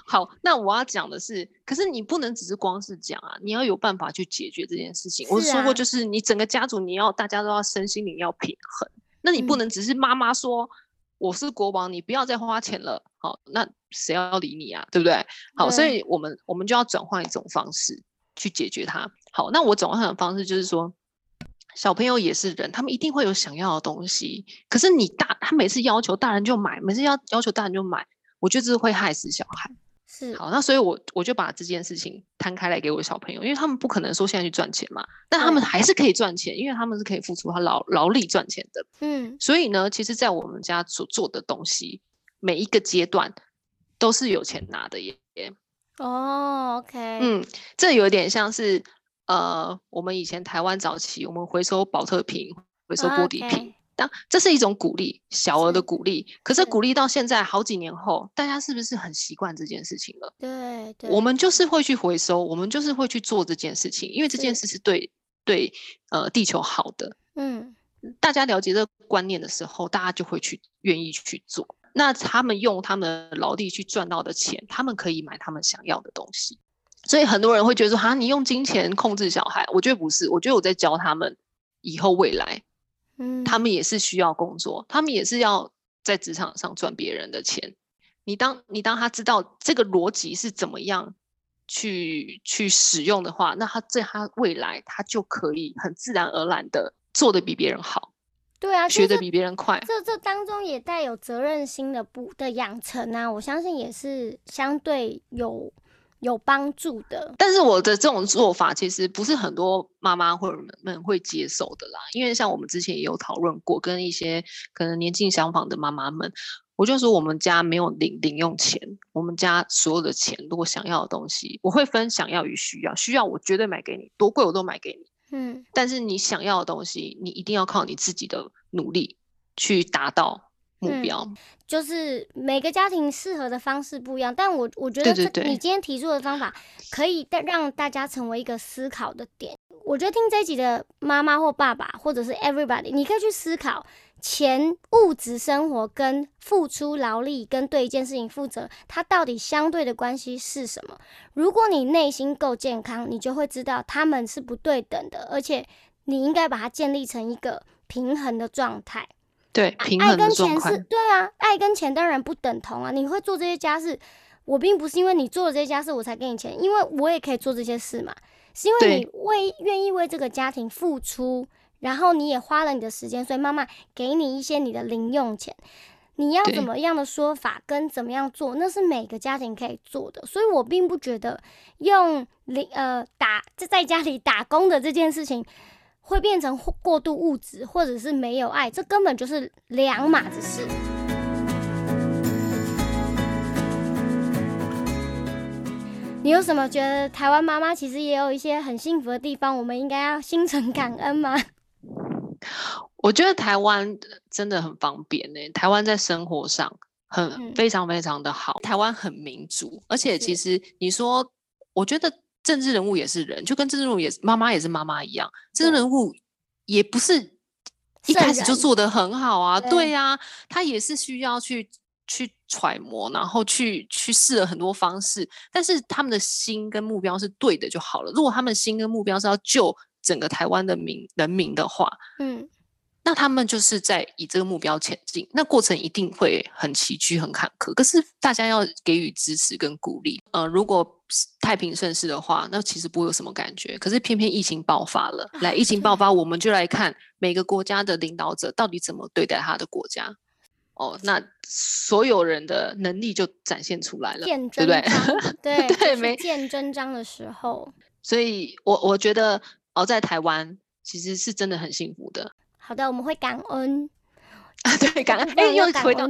好，那我要讲的是，可是你不能只是光是讲啊，你要有办法去解决这件事情。我说过，就是你整个家族，你要大家都要身心灵要平衡。那你不能只是妈妈说我是国王，你不要再花钱了。好，那谁要理你啊？对不对？好，所以我们我们就要转换一种方式去解决它。好，那我转换的方式就是说。小朋友也是人，他们一定会有想要的东西。可是你大，他每次要求大人就买，每次要要求大人就买，我觉得这是会害死小孩。是好，那所以我我就把这件事情摊开来给我小朋友，因为他们不可能说现在去赚钱嘛，但他们还是可以赚钱，因为他们是可以付出他劳劳力赚钱的。嗯，所以呢，其实，在我们家所做的东西，每一个阶段都是有钱拿的耶。哦，OK，嗯，这有点像是。呃，我们以前台湾早期，我们回收保特瓶、回收玻璃瓶，当这是一种鼓励，小额的鼓励。可是鼓励到现在好几年后，大家是不是很习惯这件事情了？对，我们就是会去回收，我们就是会去做这件事情，因为这件事是对对呃地球好的。嗯，大家了解这个观念的时候，大家就会去愿意去做。那他们用他们的劳力去赚到的钱，他们可以买他们想要的东西。所以很多人会觉得说：“哈，你用金钱控制小孩？”我觉得不是，我觉得我在教他们以后未来，嗯，他们也是需要工作，他们也是要在职场上赚别人的钱。你当你当他知道这个逻辑是怎么样去去使用的话，那他在他未来他就可以很自然而然的做的比别人好。对啊，学的比别人快。这这当中也带有责任心的不的养成啊，我相信也是相对有。有帮助的，但是我的这种做法其实不是很多妈妈或者们会接受的啦。因为像我们之前也有讨论过，跟一些可能年近相仿的妈妈们，我就说我们家没有零零用钱，我们家所有的钱，如果想要的东西，我会分想要与需要，需要我绝对买给你，多贵我都买给你。嗯，但是你想要的东西，你一定要靠你自己的努力去达到。目标就是每个家庭适合的方式不一样，但我我觉得这你今天提出的方法可以带让大家成为一个思考的点。我觉得听这一集的妈妈或爸爸或者是 everybody，你可以去思考钱、物质生活跟付出劳力跟对一件事情负责，它到底相对的关系是什么？如果你内心够健康，你就会知道他们是不对等的，而且你应该把它建立成一个平衡的状态。对，爱跟钱是对啊，爱跟钱当然不等同啊。你会做这些家事，我并不是因为你做了这些家事我才给你钱，因为我也可以做这些事嘛。是因为你为愿意为这个家庭付出，然后你也花了你的时间，所以妈妈给你一些你的零用钱。你要怎么样的说法跟怎么样做，那是每个家庭可以做的。所以我并不觉得用零呃打在在家里打工的这件事情。会变成过度物质，或者是没有爱，这根本就是两码子事。你有什么觉得台湾妈妈其实也有一些很幸福的地方？我们应该要心存感恩吗？我觉得台湾真的很方便呢。台湾在生活上很非常非常的好。台湾很民主，而且其实你说，我觉得政治人物也是人，就跟政治人物也是妈妈也是妈妈一样，政治人物也不是一开始就做得很好啊，对呀，他也是需要去去揣摩，然后去去试了很多方式，但是他们的心跟目标是对的就好了。如果他们心跟目标是要救整个台湾的民人民的话，嗯。那他们就是在以这个目标前进，那过程一定会很崎岖、很坎坷。可是大家要给予支持跟鼓励。呃，如果太平盛世的话，那其实不会有什么感觉。可是偏偏疫情爆发了，来，疫情爆发，我们就来看每个国家的领导者到底怎么对待他的国家。哦，那所有人的能力就展现出来了，对不对？对对，没见真章的时候。所以我我觉得，哦，在台湾其实是真的很幸福的。好的，我们会感恩啊，对，感 恩。哎，又回到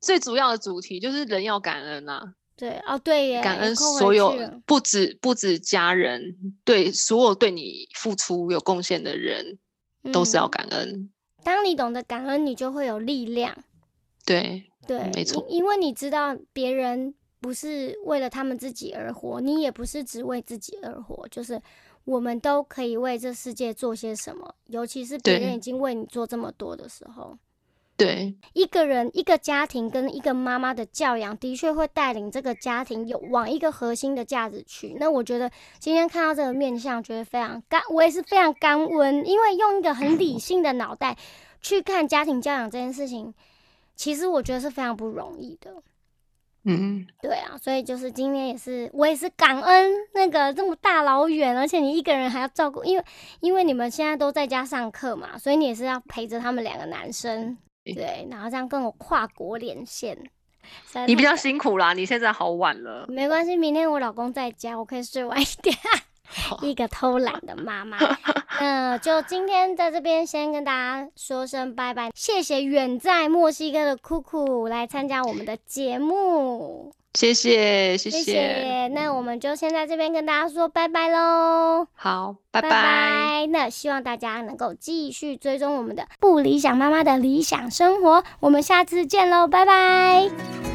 最主要的主题，就是人要感恩呐。对，哦，对耶，感恩所有不止不止家人，对所有对你付出有贡献的人，都是要感恩。当你懂得感恩，你就会有力量。对对，没错，因为你知道别人不是为了他们自己而活，你也不是只为自己而活，就是。我们都可以为这世界做些什么，尤其是别人已经为你做这么多的时候。对，一个人、一个家庭跟一个妈妈的教养，的确会带领这个家庭有往一个核心的价值去。那我觉得今天看到这个面相，觉得非常干，我也是非常干温，因为用一个很理性的脑袋去看家庭教养这件事情，其实我觉得是非常不容易的。嗯，对啊，所以就是今天也是我也是感恩那个这么大老远，而且你一个人还要照顾，因为因为你们现在都在家上课嘛，所以你也是要陪着他们两个男生，对，然后这样跟我跨国连线，你比较辛苦啦，你现在好晚了，没关系，明天我老公在家，我可以睡晚一点。一个偷懒的妈妈，那就今天在这边先跟大家说声拜拜，谢谢远在墨西哥的酷酷来参加我们的节目，谢谢谢谢，那我们就先在这边跟大家说拜拜喽，好，拜拜，那希望大家能够继续追踪我们的不理想妈妈的理想生活，我们下次见喽，拜拜。